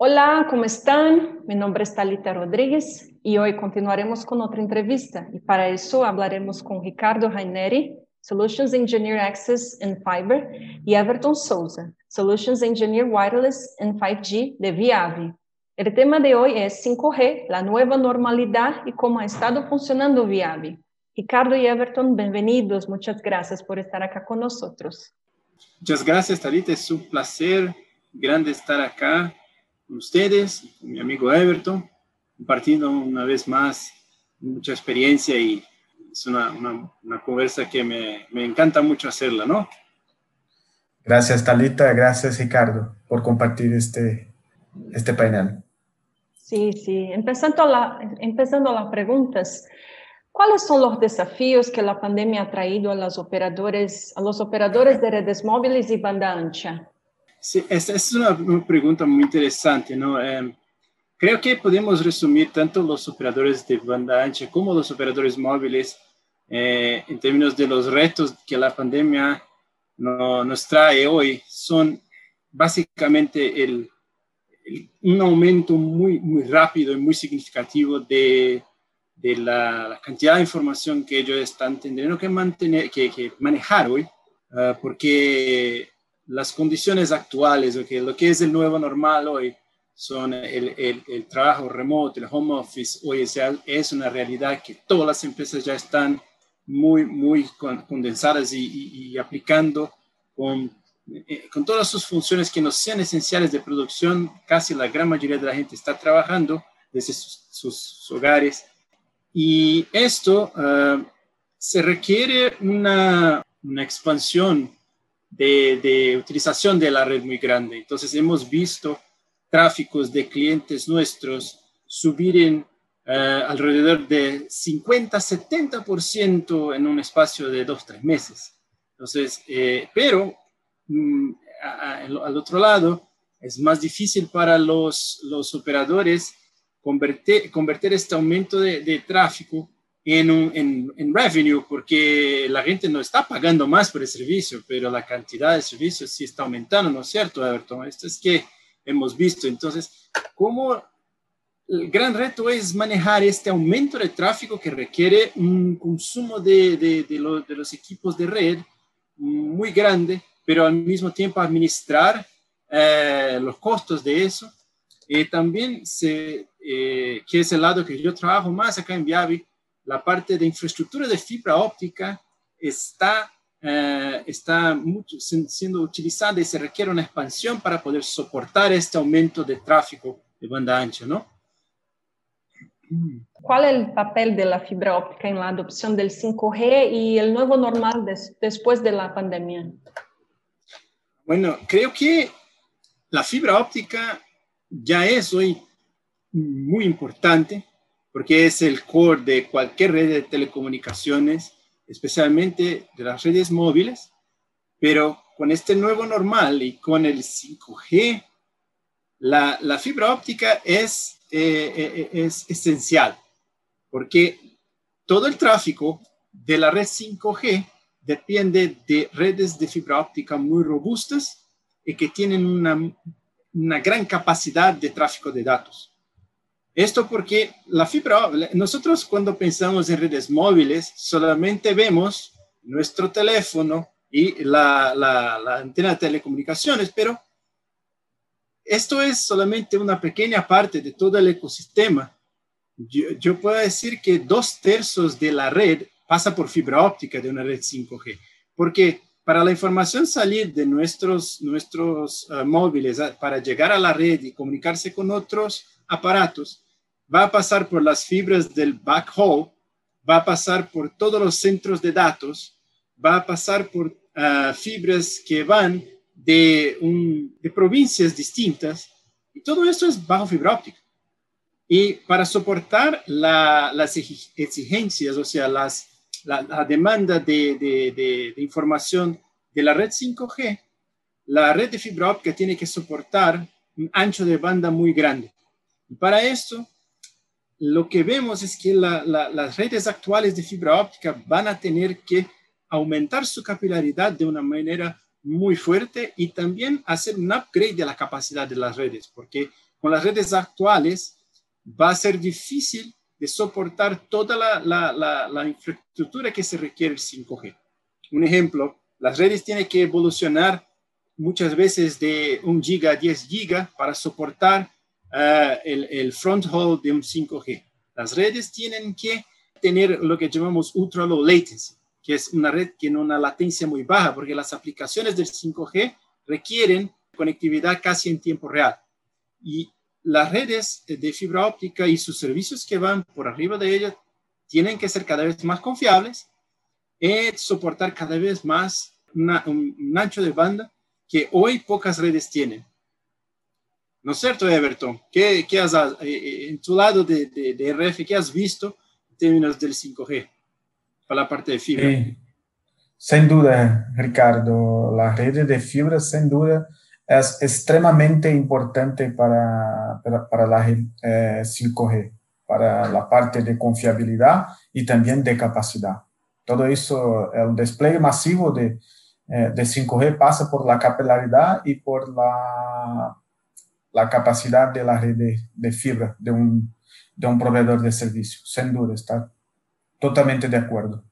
Olá, como estão? Meu nome é Talita Rodrigues e hoje continuaremos com outra entrevista. E para isso, hablaremos com Ricardo Raineri, Solutions Engineer Access in Fiber, e Everton Souza, Solutions Engineer Wireless in 5G de Viavi. O tema de hoje é 5G, a nova normalidade e como ha estado funcionando o Ricardo e Everton, bem-vindos. Muitas graças por estar aqui conosco. Muitas graças, Thalita. Talita. É um prazer grande estar aqui. Con ustedes, con mi amigo Everton, compartiendo una vez más mucha experiencia y es una, una, conversa que me, me, encanta mucho hacerla, ¿no? Gracias, Talita. Gracias, Ricardo, por compartir este, este panel. Sí, sí. Empezando, la, empezando las preguntas, ¿cuáles son los desafíos que la pandemia ha traído a los operadores, a los operadores de redes móviles y banda ancha? Sí, esa es una, pregunta muy interesante, ¿no? Em, creo que podemos resumir tanto los operadores de banda ancha como los operadores móviles eh, en términos de los retos que la pandemia nos trae hoy. Son básicamente el, un aumento muy, muy rápido y muy significativo de, de la, cantidad de información que ellos están teniendo que, mantener, que, que manejar hoy, ah, porque las condiciones actuales, okay, lo que es el nuevo normal hoy, son el, el, trabajo remoto, el home office, hoy es, es, una realidad que todas las empresas ya están muy, muy condensadas y, y, aplicando con, eh, con todas sus funciones que no sean esenciales de producción. Casi la gran mayoría de la gente está trabajando desde sus, hogares. Y esto uh, se requiere una, una expansión de, utilización de la red muy grande. Entonces hemos visto tráficos de clientes nuestros subir en eh, alrededor de 50-70% en un espacio de dos, tres meses. Entonces, eh, pero mm, al otro lado, es más difícil para los, los operadores convertir, convertir este aumento de tráfico en, un, en, en, revenue, porque la gente no está pagando más por el servicio, pero la cantidad de servicios sí está aumentando, ¿no es cierto, Everton? Esto es que hemos visto. Entonces, ¿cómo el gran reto es manejar este aumento de tráfico que requiere un consumo de, de, de, de los equipos de red muy grande, pero al mismo tiempo administrar eh, los costos de eso. Y también, se, eh, que es el lado que yo trabajo más acá en Viavi, la parte de infraestructura de fibra óptica está, eh, está mucho, siendo utilizada y se requiere una expansión para poder soportar este aumento de tráfico de banda ancha, ¿no? ¿Cuál es el papel de la fibra óptica en la adopción del 5G y el nuevo normal des, después de la pandemia? Bueno, creo que la fibra óptica ya es hoy muy importante porque es el core de cualquier red de telecomunicaciones, especialmente de las redes móviles, pero con este nuevo normal y con el 5G, la, la fibra óptica es, eh, eh, es esencial, porque todo el tráfico de la red 5G depende de redes de fibra óptica muy robustas y que tienen una, una gran capacidad de tráfico de datos. Esto porque la fibra, nosotros cuando pensamos en redes móviles, solamente vemos nuestro teléfono y la, la, antena de telecomunicaciones, pero esto es solamente una pequeña parte de todo el ecosistema. Yo, yo, puedo decir que dos tercios de la red pasa por fibra óptica de una red 5G, porque para la información salir de nuestros, nuestros uh, móviles para llegar a la red y comunicarse con otros aparatos, va a pasar por las fibras del backhaul, va a pasar por todos los centros de datos, va a pasar por uh, fibras que van de, provincias distintas, y todo esto es bajo fibra óptica. Y para soportar la, las exigencias, o sea, las, la, demanda de, de, de, de, información de la red 5G, la red de fibra óptica tiene que soportar un ancho de banda muy grande. Y para esto lo que vemos es que las redes actuales de fibra óptica van a tener que aumentar su capilaridad de una manera muy fuerte y también hacer un upgrade de la capacidad de las redes, porque con las redes actuales va a ser difícil de soportar toda la, infraestructura que se requiere el 5G. Un ejemplo, las redes tienen que evolucionar muchas veces de 1 giga a 10 giga para soportar eh, el, front haul de un 5G. Las redes tienen que tener lo que llamamos ultra low latency, que es una red que tiene una latencia muy baja, porque las aplicaciones del 5G requieren conectividad casi en tiempo real. Y las redes de fibra óptica y sus servicios que van por arriba de ellas tienen que ser cada vez más confiables y soportar cada vez más un, ancho de banda que hoy pocas redes tienen. ¿No es cierto, Everton? ¿Qué, qué has, eh, eh, en tu lado de, de, RF, qué has visto en términos del 5G para la parte de fibra? sin duda, Ricardo, la red de fibra, sin duda, es extremadamente importante para, para, la 5G, eh, para la parte de confiabilidad y también de capacidad. Todo eso, el despliegue masivo de, eh, de 5G pasa por la capilaridad y por la, la capacidad de la red de, fibra de un, de un proveedor de servicio. Sin duda, está totalmente de acuerdo.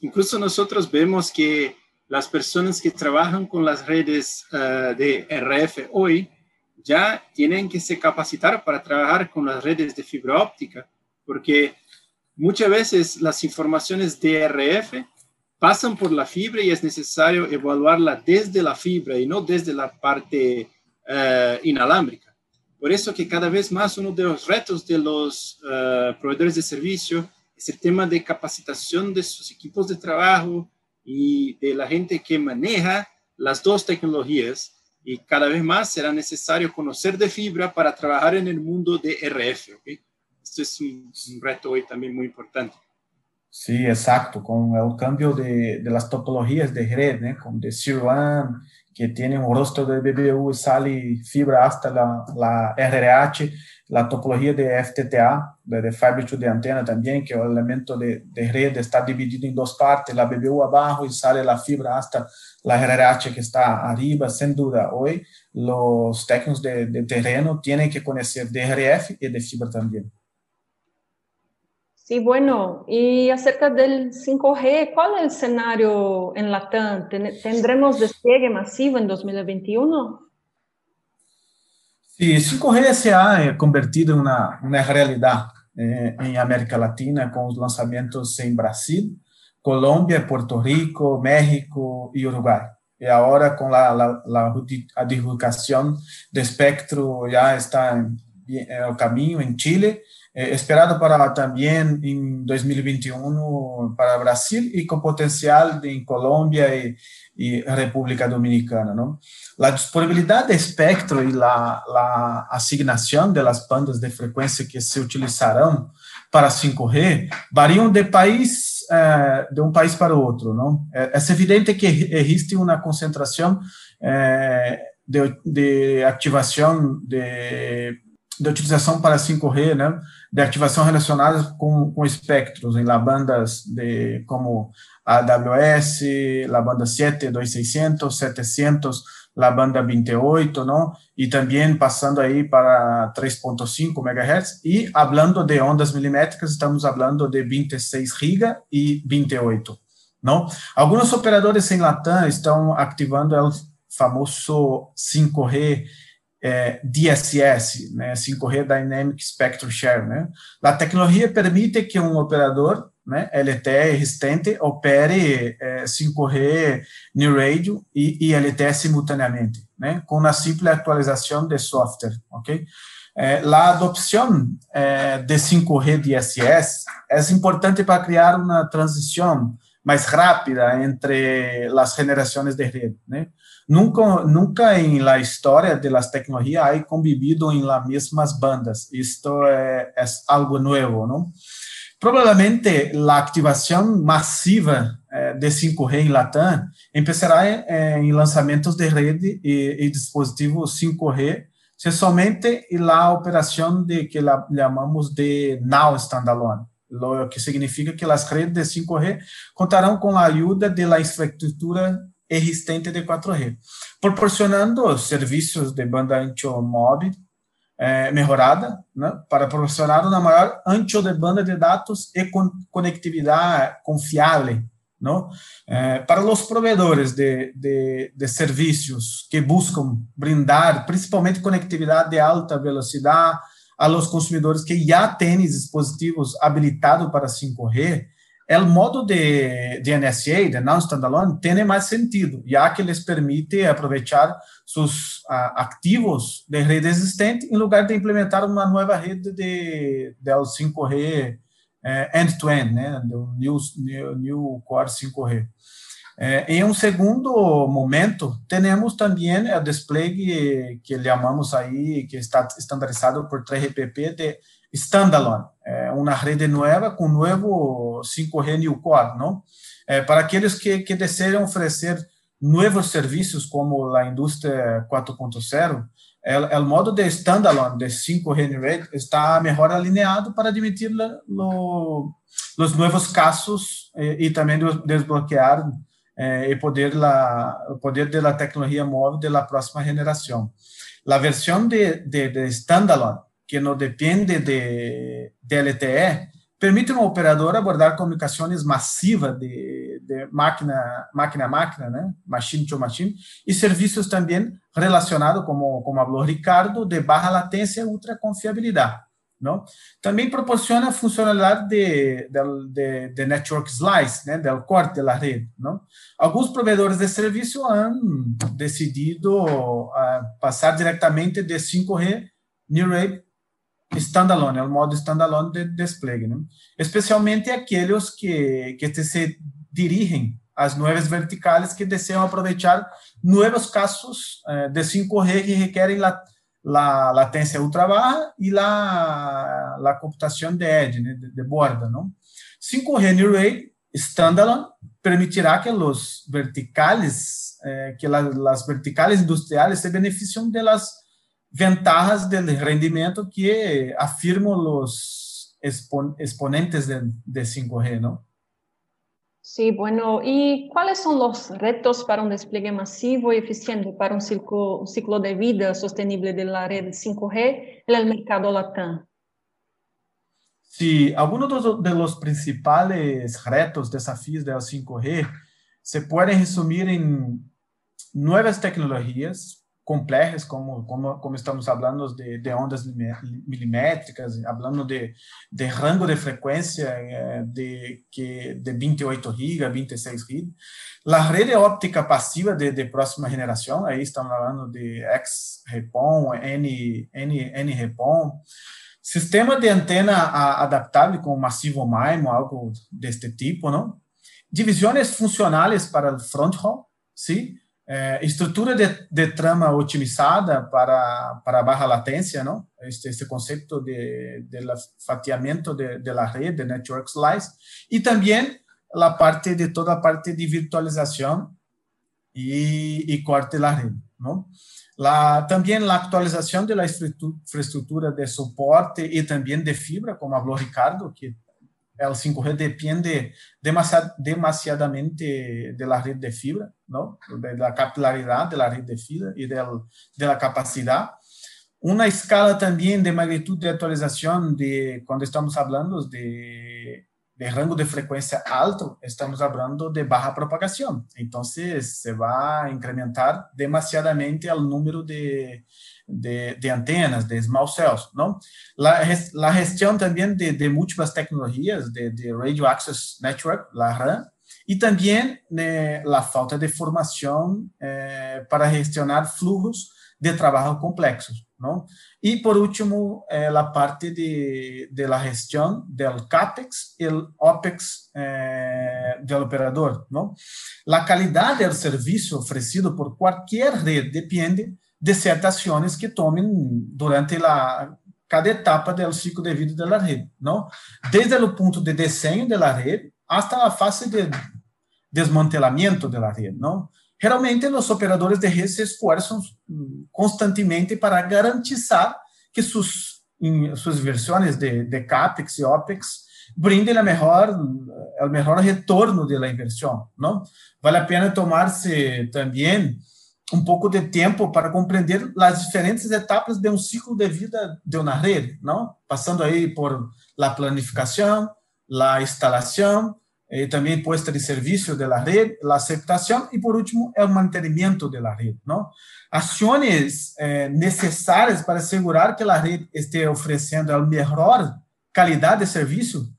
Incluso nosotros vemos que las personas que trabajan con las redes eh, de RF hoy ya tienen que se capacitar para trabajar con las redes de fibra óptica, porque muchas veces las informaciones de RF pasan por la fibra y es necesario evaluarla desde la fibra y no desde la parte uh, inalámbrica. Por eso que cada vez más uno de los retos de los uh, proveedores de servicio es el tema de capacitación de sus equipos de trabajo, y de la gente que maneja las dos tecnologías y cada vez más será necesario conocer de fibra para trabajar en el mundo de RF. ¿okay? Esto es un, reto hoy también muy importante. Sí, exacto, con el cambio de, de las topologías de red, ¿eh? como de One, que tiene un rostro de BBU y sale fibra hasta la, la RRH, la topología de FTTA, de, Fiber to the Antena también, que el elemento de, de, red está dividido en dos partes, la BBU abajo y sale la fibra hasta la RRH que está arriba, sin duda. Hoy los técnicos de, de terreno tienen que conocer de RF y de fibra también. Sí, bueno, y acerca del 5G, ¿cuál es el escenario en Latam? ¿Tendremos despliegue masivo en 2021? Sí, 5G se ha eh, convertido en una, una realidad eh, en América Latina con los lanzamientos en Brasil, Colombia, Puerto Rico, México y Uruguay. Y ahora con la, la, la, de espectro ya está en el camino en Chile eh, esperado para también en 2021 para Brasil y con potencial en Colombia y, y República Dominicana. ¿no? La disponibilidad de espectro y la, la, asignación de las bandas de frecuencia que se utilizarán para 5G varían de país eh, de un país para ¿no? Eh, es evidente que existe una concentración eh, de, de activación de de utilização para 5G, né, de ativação relacionada com, com espectros, em labandas de, como AWS, labanda 7, 2600, 700, labanda 28, não? e também passando aí para 3.5 MHz, e falando de ondas milimétricas, estamos falando de 26 Riga e 28. Não? Alguns operadores em Latam estão ativando o famoso 5G é, DSS, né, 5G Dynamic Spectrum Share. Né? A tecnologia permite que um operador né, LTE existente opere é, 5G New Radio e, e, LTE simultaneamente, né, com uma simples atualização de software, ok? É, a adopção é, de 5G DSS é importante para criar uma transição mais rápida entre as gerações de rede, né? Nunca, nunca en la historia de las tecnologías hay convivido en las mismas bandas. Esto es algo nuevo, ¿no? Probablemente la activación masiva eh, de 5G en Latam empezará en, lanzamientos de red y, dispositivos 5G, si somente la operación de que la llamamos de Now Standalone lo que significa que las redes de 5G contarán con la ayuda de la existente de 4G, proporcionando serviços de banda ancho móvel é, melhorada né, para proporcionar uma maior ancho de banda de dados e con conectividade confiável não? É, para os provedores de, de, de, serviços que buscam brindar principalmente conectividade de alta velocidade a los consumidores que já têm dispositivos habilitados para 5G, o modo de, de NSA, de non-standalone, tem mais sentido, já que les permite aproveitar seus uh, ativos de rede existente em lugar de implementar uma nova rede de, de 5G eh, end-to-end, né, do new, new, new Core 5G. Eh, em um segundo momento, temos também o display que, chamamos aí, que está estandarizado por 3GPP de standalone, é uma rede nova com novo 5G New Core, não? É, para aqueles que, que desejam oferecer novos serviços como a indústria 4.0, o modo de standalone de 5G New Rate está melhor alinhado para admitir lo, os novos casos e, e também desbloquear eh, poder la, o poder da tecnologia móvel da próxima geração. A versão de, de, de standalone que não depende de, de LTE, permite uma operadora abordar comunicações massivas de, de máquina, máquina a máquina, né? machine to machine, e serviços também relacionados, como, como falou Ricardo, de baixa latência e ultra confiabilidade. Não? Também proporciona funcionalidade de, de, de, de network slice, né, do corte da rede. Não? Alguns provedores de serviço han decidido uh, passar diretamente de 5G New Rate standalone, é o modo standalone de despliegue, né? especialmente aqueles que, que se dirigem às novas verticais que desejam aproveitar novos casos eh, de 5G que requerem la, la latência ultra baixa e la, la computação de edge, né, de, de borda. Não? 5G New Rate standalone permitirá que os verticais, eh, que las, las verticales industriales se beneficiem de las ventajas del que afirman los exponentes de, de 5G, ¿no? Sí, bueno, ¿y cuáles son los retos para un despliegue masivo y eficiente para un ciclo, de vida sostenible de la red 5G en el mercado LATAM? Sí, algunos de los principales retos, desafíos de la 5G se pueden resumir en nuevas tecnologías, complexas, como, como, como estamos falando de, de ondas milimétricas, falando de, de rango de frequência eh, de, que, de 28 GB, 26 GB. A rede óptica passiva de, de próxima geração, aí estamos falando de X-Repon, N-Repon, sistema de antena adaptável com massivo MIMO, algo deste tipo, não? Divisões funcionais para o front haul, sim? É, estrutura de, de, trama otimizada para, para baixa latência, não? Este, este conceito de, de fatiamento de, de la rede, de network slice, e também a parte de toda a parte de virtualização e, e corte da rede, não? La, também a atualização da infraestrutura de suporte e também de fibra, como falou Ricardo, que el 5G depende demasiad, demasiadamente de la red de fibra, ¿no? de la capilaridad de la red de fibra y del, de la capacidad. Una escala también de magnitud de actualización de cuando estamos hablando de, de rango de frecuencia alto, estamos hablando de baja propagación. Entonces se va a incrementar demasiadamente el número de, de, de, antenas, de small cells, ¿no? La, la gestión también de, de múltiples tecnologías, de, de, Radio Access Network, la RAN, y también eh, la falta de formación eh, para gestionar flujos de trabajo complexos, ¿no? Y por último, eh, la parte de, de, la gestión del CAPEX y el OPEX eh, del operador, ¿no? La calidad del servicio ofrecido por cualquier red depende de certas que tomen durante cada etapa do ciclo de vida da rede, não. Desde o ponto de desenho da rede, até a fase de desmantelamento da rede, não. Geralmente, os operadores de rede se esforçam constantemente para garantir que suas suas versões de, de CAPEX e OPEX brindem a melhor, o melhor retorno da inversão, não? Vale a pena tomar-se também um pouco de tempo para compreender as diferentes etapas de um ciclo de vida de uma rede, não? Passando aí por la planificação, la instalação, e também puesta de serviço de la rede, la aceptação e por último o mantenimento de la rede, não? Ações eh, necessárias para assegurar que a rede esteja oferecendo a melhor qualidade de serviço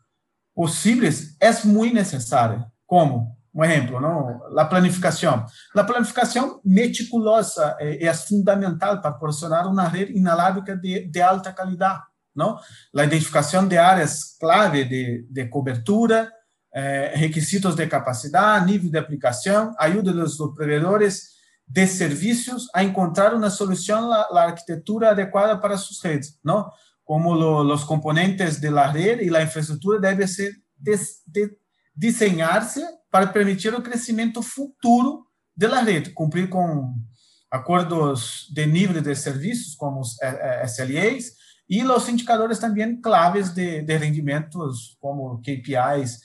possíveis é muito necessária. Como? um exemplo, não? La planificação, La planificação meticulosa é, é fundamental para proporcionar uma rede inalámbrica de, de, alta qualidade, não? La identificação de áreas clave de, de cobertura, eh, requisitos de capacidade, nível de aplicação, ajuda a los de serviços a encontrar uma solução, la, la adequada para suas redes, não? Como lo, componentes de la red e la infraestrutura devem ser des, de, para permitir o crescimento futuro da rede, cumprir com acordos de nível de serviços, como os SLAs, e os indicadores também claves de, de rendimentos, como KPIs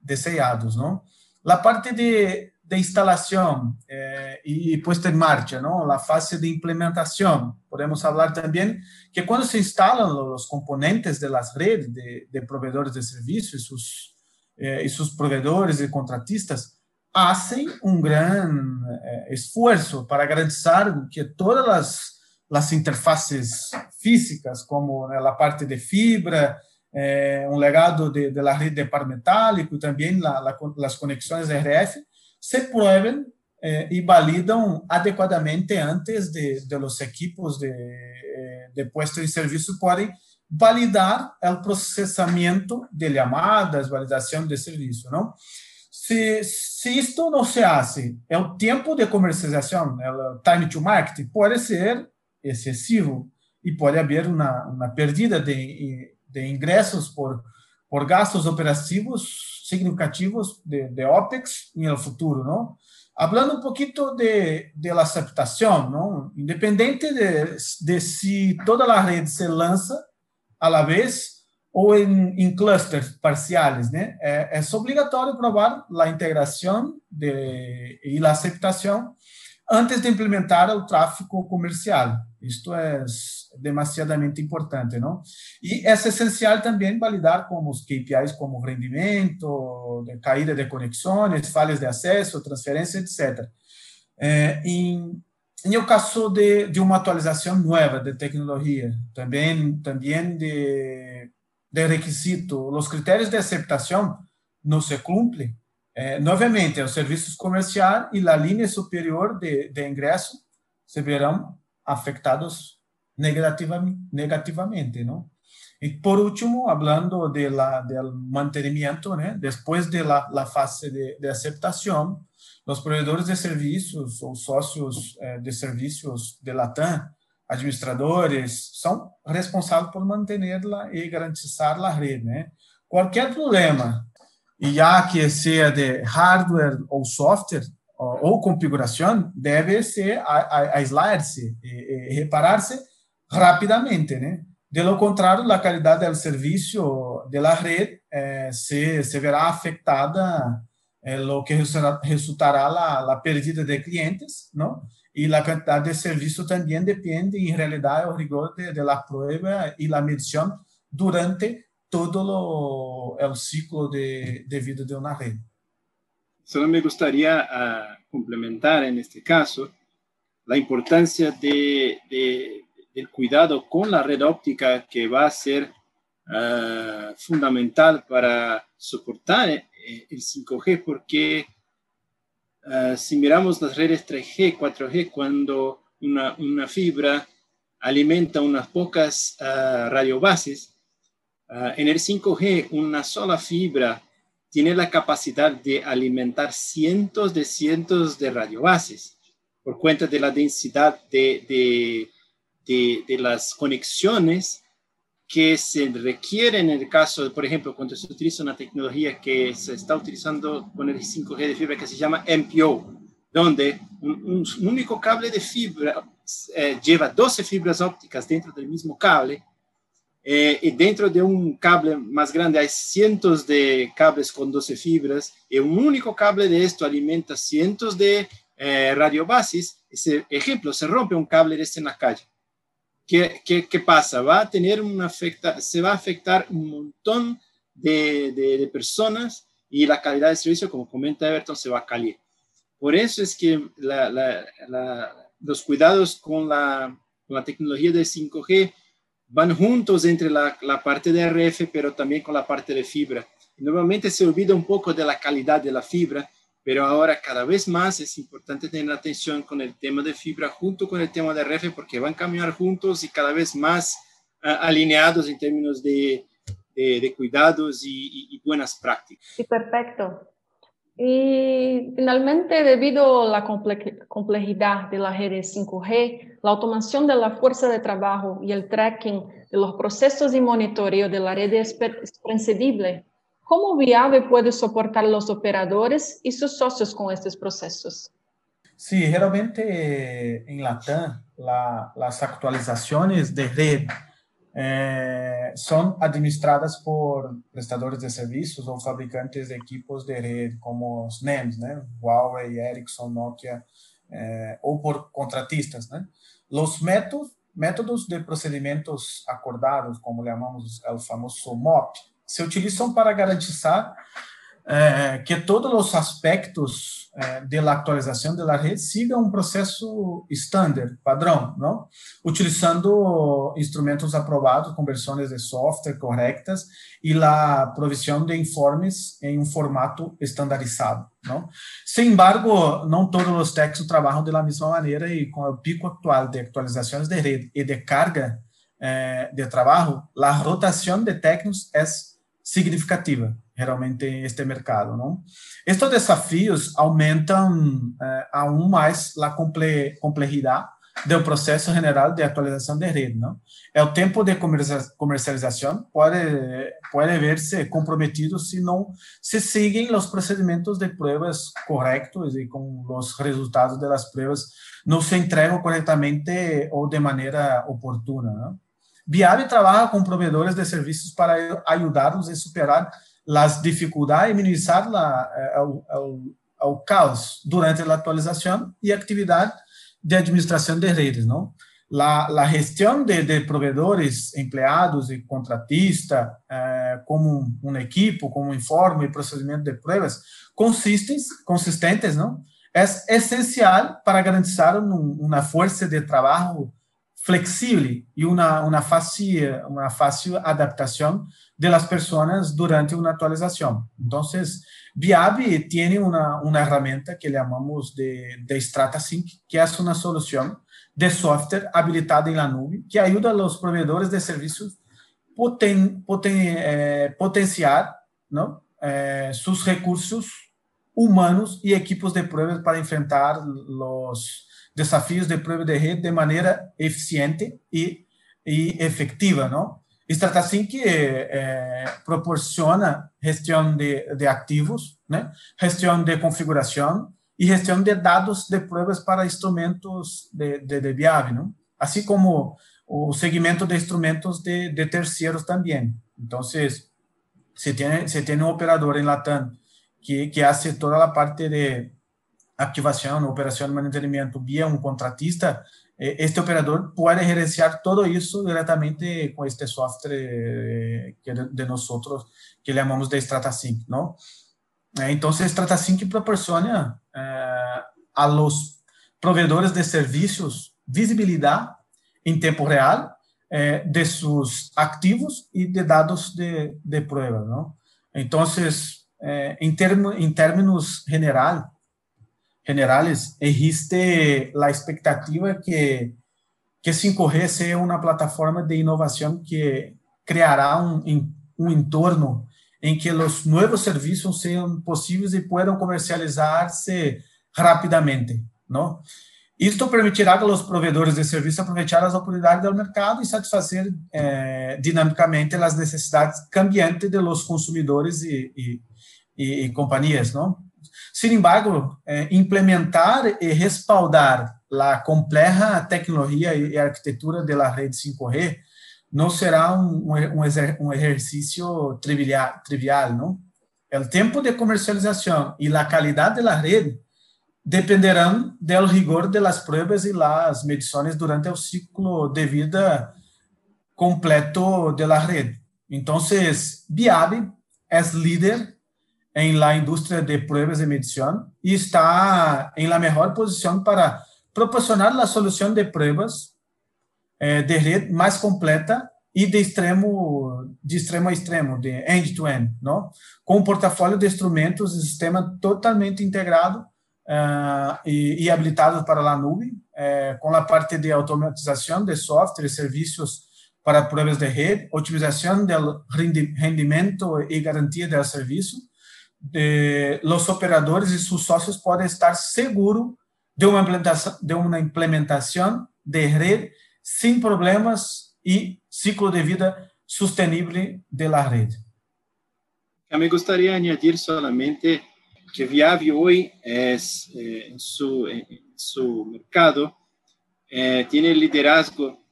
desejados, não? A parte de, de instalação eh, e puesta em marcha, não? A fase de implementação. Podemos falar também que quando se instalam os componentes das redes de, de provedores de serviços, seus eh, e seus provedores e contratistas fazem um grande eh, esforço para garantir que todas as, as interfaces físicas, como né, a parte de fibra, eh, um legado de, la rede de par metálico e também la, la, as conexões RF, se prueben eh, e validam adequadamente antes de, de los equipos de, de puesto de serviço podem validar o processamento de chamadas, validação de serviço, não? Se, se isto não se hace, é o tempo de comercialização, o time to market, pode ser excessivo e pode haver uma, uma perdida de, de ingressos por, por gastos operativos significativos de, de OPEX no futuro, não? Hablando um pouquinho de, de la não? Independente de, de se toda a rede se lança a la vez ou em, em clusters parciais, né? É, é obrigatório provar a integração de, e a aceitação antes de implementar o tráfego comercial. Isto é demasiadamente importante, não? E é essencial também validar como os KPIs como rendimento, de caída de conexões, falhas de acesso, transferência, etc. É, em, en el caso de, de, una actualización nueva de tecnología, también, también de, de requisito, los criterios de aceptación no se cumplen. Eh, nuevamente, los servicios comerciales y la línea superior de, de ingreso se verán afectados negativa, negativamente, ¿no? Y por último, hablando de la, del mantenimiento, ¿no? después de la, la fase de, de aceptación, os provedores de serviços ou sócios eh, de serviços de Latam, administradores, são responsáveis por mantê-la e garantizar a rede. Né? Qualquer problema, e já que seja de hardware ou software, ou, configuração, deve ser aislar-se reparar-se rapidamente, né? De lo contrário, a qualidade do serviço da rede eh, se, se verá afetada é o que resultará a, a pérdida de clientes, não? E a quantidade de serviço também depende, em realidade, do rigor de, de la prueba e la medição durante todo o, o ciclo de, de vida de uma rede. Só me gostaria uh, complementar, en este caso, la importancia de, de, del cuidado con la red óptica que va a ser uh, fundamental para soportar eh, el 5G porque uh, si miramos las redes 3G, 4G, cuando una, fibra alimenta unas pocas uh, radiobases, en el 5G una sola fibra tiene la capacidad de alimentar cientos de cientos de radiobases por cuenta de la densidad de, de, de, de las conexiones que se requiere en el caso, por ejemplo, cuando se utiliza una tecnología que se está utilizando con el 5G de fibra que se llama MPO, donde un, un único cable de fibra eh, lleva 12 fibras ópticas dentro del mismo cable eh, y dentro de un cable más grande hay cientos de cables con 12 fibras y un único cable de esto alimenta cientos de eh, radiobases, ese ejemplo, se rompe un cable este en la calle. ¿Qué, qué, qué pasa? Va a tener una afecta, se va a afectar un montón de, de, personas y la calidad de servicio, como comenta Everton, se va a caer. Por eso es que la, la, los cuidados con la, con la tecnología de 5G van juntos entre la, la, parte de RF, pero también con la parte de fibra. Normalmente se olvida un poco de la calidad de la fibra, pero ahora cada vez más es importante tener atención con el tema de fibra junto con el tema de RF porque van a caminar juntos y cada vez más uh, alineados en términos de, de, de cuidados y, y, buenas prácticas. Sí, perfecto. Y finalmente, debido a la complejidad de la red 5G, la automación de la fuerza de trabajo y el tracking de los procesos y monitoreo de la red es imprescindible ¿Cómo Viave puede soportar los operadores y sus socios con estos procesos? Sí, generalmente en Latam la, las actualizaciones de red eh, son administradas por prestadores de servicios o fabricantes de equipos de red como SNEMs, ¿no? Huawei, Ericsson, Nokia, eh, o por contratistas. ¿no? Los métodos, métodos de procedimientos acordados, como llamamos el famoso MOP, se utilizam para garantizar eh, que todos os aspectos eh, da atualização da rede sigam um processo estándar, padrão, não? utilizando instrumentos aprovados com versões de software corretas e a provisão de informes em um formato estandarizado. Não? Sem embargo, não todos os técnicos trabalham da mesma maneira e com o pico atual de atualizações de rede e de carga eh, de trabalho, a rotação de técnicos é significativa realmente este mercado, não? Estes desafios aumentam eh, aún mais a comple complexidade do processo general de atualização de rede, não? É o tempo de comercialização pode pode ver-se comprometido se não se seguem os procedimentos de pruebas corretos e com os resultados das pruebas não se entregam corretamente ou de maneira oportuna, não? Biabe trabalha com provedores de serviços para ayudarnos a superar as dificuldades e minimizar é, é é o caos durante a atualização e atividade de administração de redes, não? La, la de, de, empregados e y contratistas eh, como um equipo, como informe e procedimento de pruebas consistentes, consistentes não? É essencial para garantizar uma força de trabalho. Flexível e uma, uma, fácil, uma fácil adaptação de las personas durante uma atualização. Então, Viabi tem uma, uma ferramenta que chamamos de, de StrataSync, que é uma solução de software habilitada na nuvem, que ajuda os provedores de serviços poten, poten, eh, potenciar não, eh, seus recursos humanos e equipos de pruebas para enfrentar os desafios de prueba de red de maneira eficiente e, e efetiva, não? Isso trata assim que eh, eh, proporciona gestão de, de ativos, né? gestão de configuração e gestão de dados de provas para instrumentos de, de, de não? assim como o segmento de instrumentos de, de terceiros também. Então, se tem se tem um operador em Latam que que hace toda a parte de activación, operação, manutenimento, bia um contratista, eh, este operador pode gerenciar todo isso diretamente com este software que de, nosotros, que chamamos de StrataSync, não? Eh, então, StrataSync proporciona eh, a los proveedores de serviços visibilidade em tempo real de seus ativos e de dados de, de prueba, não? Então, eh, en, termo, términos general, generales, existe la expectativa que, que 5G sea una plataforma de innovación que creará un, un entorno en que los nuevos servicios sean posibles y puedan comercializarse rápidamente, ¿no? Esto permitirá a los proveedores de servicios aprovechar las oportunidades del mercado y satisfacer eh, dinámicamente las necesidades cambiantes de los consumidores y, y, y compañías, ¿no? Sin embargo, é, implementar e respaldar a complexa tecnologia e arquitetura da rede 5G não será um, um, exercício trivial, trivial, não? O tempo de comercialização e a qualidade da rede dependerán del rigor de las pruebas y las mediciones durante el ciclo de vida completo de la red. Entonces, Viavi es líder em la indústria de pruebas de medição e está em la melhor posição para proporcionar a solução de pruebas eh, de rede mais completa e de extremo de extremo a extremo, de end to end, não? Com um portafólio de instrumentos e sistema totalmente integrado eh, uh, e, habilitado para a nuvem, eh, com a parte de automatização de software e serviços para provas de rede, otimização do rendimento e garantia do serviço, de, los operadores y sus socios pueden estar seguros de una implementación de, una implementación de red sin problemas y ciclo de vida sostenible de la red. Me gustaría añadir solamente que Viavio hoy es eh, en, su, mercado, eh, tiene liderazgo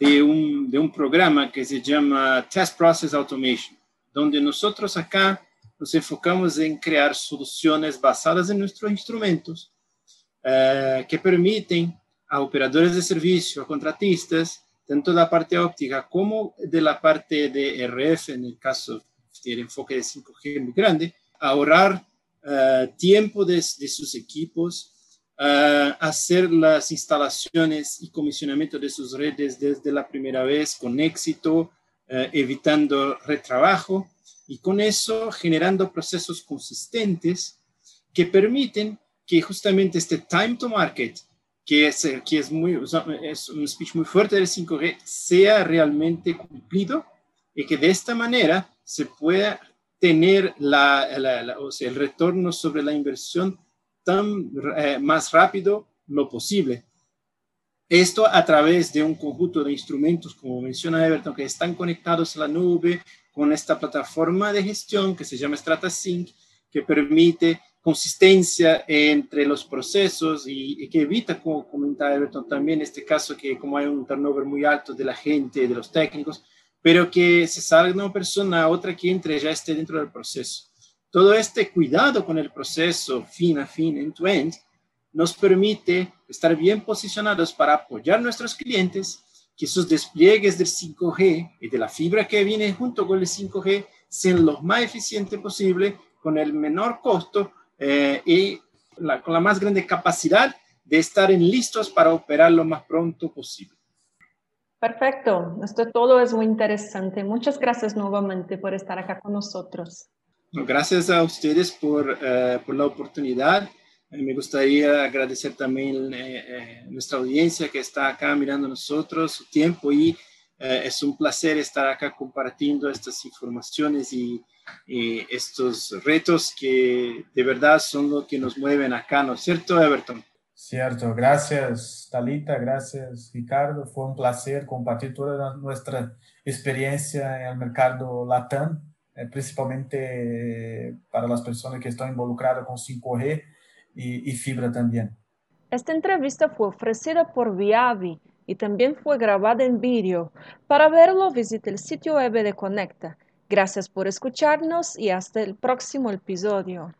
de un, de un programa que se llama Test Process Automation, donde nosotros acá nos enfocamos en crear soluciones basadas en nuestros instrumentos eh, que permiten a operadores de servicio, a contratistas, tanto de la parte óptica como de la parte de RF, en el caso del enfoque de 5G muy grande, ahorrar uh, tiempo de, de, sus equipos, uh, hacer las instalaciones y comisionamiento de sus redes desde la primera vez con éxito, uh, evitando retrabajo y con eso generando procesos consistentes que permiten que justamente este time to market que es, que es, muy, es un speech muy fuerte del 5G, sea realmente cumplido y que de esta manera se pueda tener la, la, la, o sea, el retorno sobre la inversión tan eh, más rápido lo posible. Esto a través de un conjunto de instrumentos, como menciona Everton, que están conectados a la nube con esta plataforma de gestión que se llama StrataSync, que permite consistencia entre los procesos y, y, que evita, como comentaba Everton, también este caso que como hay un turnover muy alto de la gente, de los técnicos, pero que se salga una persona otra que entre ya esté dentro del proceso. Todo este cuidado con el proceso fin a fin, end-to-end, nos permite estar bien posicionados para apoyar a nuestros clientes, que sus despliegues del 5G y de la fibra que viene junto con el 5G sean lo más eficiente posible, con el menor costo eh, y la, con la más grande capacidad de estar en listos para operar lo más pronto posible. Perfecto, esto todo es muy interesante. Muchas gracias nuevamente por estar acá con nosotros. Gracias a ustedes por, uh, por la oportunidad. Eh, me gustaría agradecer también eh, eh, nuestra audiencia que está acá mirando nosotros, su tiempo y es un placer estar acá compartiendo estas informaciones y, y estos retos que de verdad son lo que nos mueven acá, ¿no es cierto, Everton? Cierto, gracias Talita, gracias Ricardo, fue un placer compartir toda nuestra experiencia en el mercado LATAM, eh, principalmente para las personas que están involucradas con 5G y, fibra también. Esta entrevista fue ofrecida por Viavi y también fue grabada en vídeo. Para verlo, visite el sitio web de Conecta Gracias por escucharnos y hasta el próximo episodio.